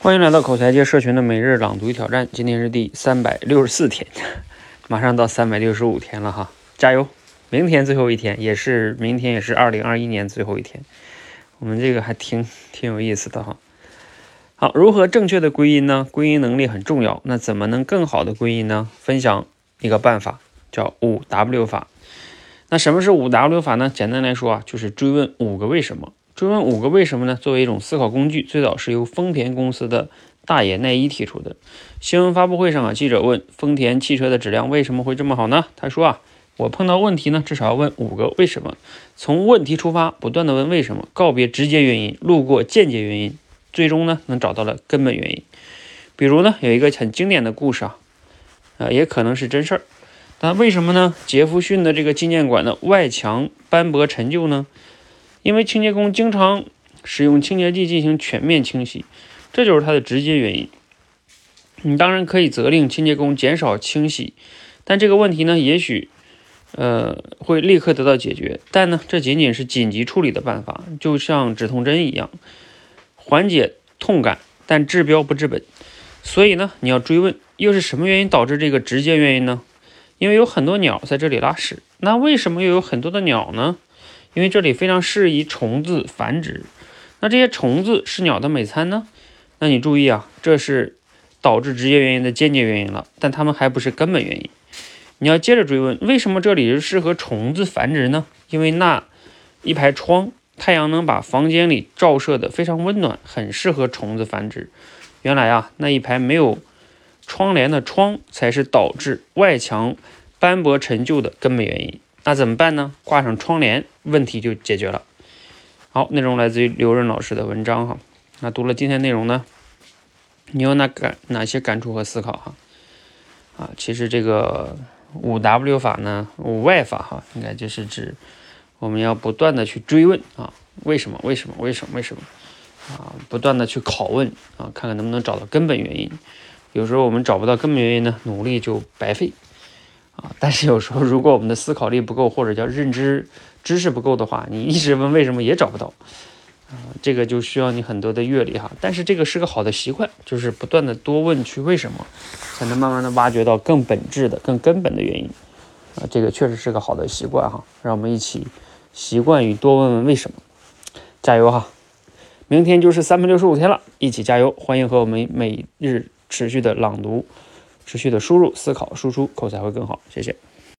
欢迎来到口才界社群的每日朗读挑战，今天是第三百六十四天，马上到三百六十五天了哈，加油！明天最后一天，也是明天也是二零二一年最后一天，我们这个还挺挺有意思的哈。好，如何正确的归因呢？归因能力很重要，那怎么能更好的归因呢？分享一个办法，叫五 W 法。那什么是五 W 法呢？简单来说啊，就是追问五个为什么。追问五个为什么呢？作为一种思考工具，最早是由丰田公司的大野奈一提出的。新闻发布会上啊，记者问丰田汽车的质量为什么会这么好呢？他说啊，我碰到问题呢，至少要问五个为什么。从问题出发，不断的问为什么，告别直接原因，路过间接原因，最终呢，能找到了根本原因。比如呢，有一个很经典的故事啊，啊，也可能是真事儿。那为什么呢？杰弗逊的这个纪念馆的外墙斑驳陈旧呢？因为清洁工经常使用清洁剂进行全面清洗，这就是它的直接原因。你当然可以责令清洁工减少清洗，但这个问题呢，也许呃会立刻得到解决。但呢，这仅仅是紧急处理的办法，就像止痛针一样，缓解痛感，但治标不治本。所以呢，你要追问，又是什么原因导致这个直接原因呢？因为有很多鸟在这里拉屎。那为什么又有很多的鸟呢？因为这里非常适宜虫子繁殖，那这些虫子是鸟的美餐呢？那你注意啊，这是导致直接原因的间接原因了，但它们还不是根本原因。你要接着追问，为什么这里是适合虫子繁殖呢？因为那一排窗，太阳能把房间里照射的非常温暖，很适合虫子繁殖。原来啊，那一排没有窗帘的窗才是导致外墙斑驳陈旧的根本原因。那怎么办呢？挂上窗帘，问题就解决了。好，内容来自于刘润老师的文章哈。那读了今天内容呢，你有哪感哪些感触和思考哈？啊，其实这个五 W 法呢，五 Y 法哈，应该就是指我们要不断的去追问啊，为什么？为什么？为什么？为什么？啊，不断的去拷问啊，看看能不能找到根本原因。有时候我们找不到根本原因呢，努力就白费。啊，但是有时候如果我们的思考力不够，或者叫认知知识不够的话，你一直问为什么也找不到，啊，这个就需要你很多的阅历哈。但是这个是个好的习惯，就是不断的多问去为什么，才能慢慢的挖掘到更本质的、更根本的原因，啊，这个确实是个好的习惯哈。让我们一起习惯于多问问为什么，加油哈！明天就是三百六十五天了，一起加油！欢迎和我们每日持续的朗读。持续的输入、思考、输出，口才会更好。谢谢。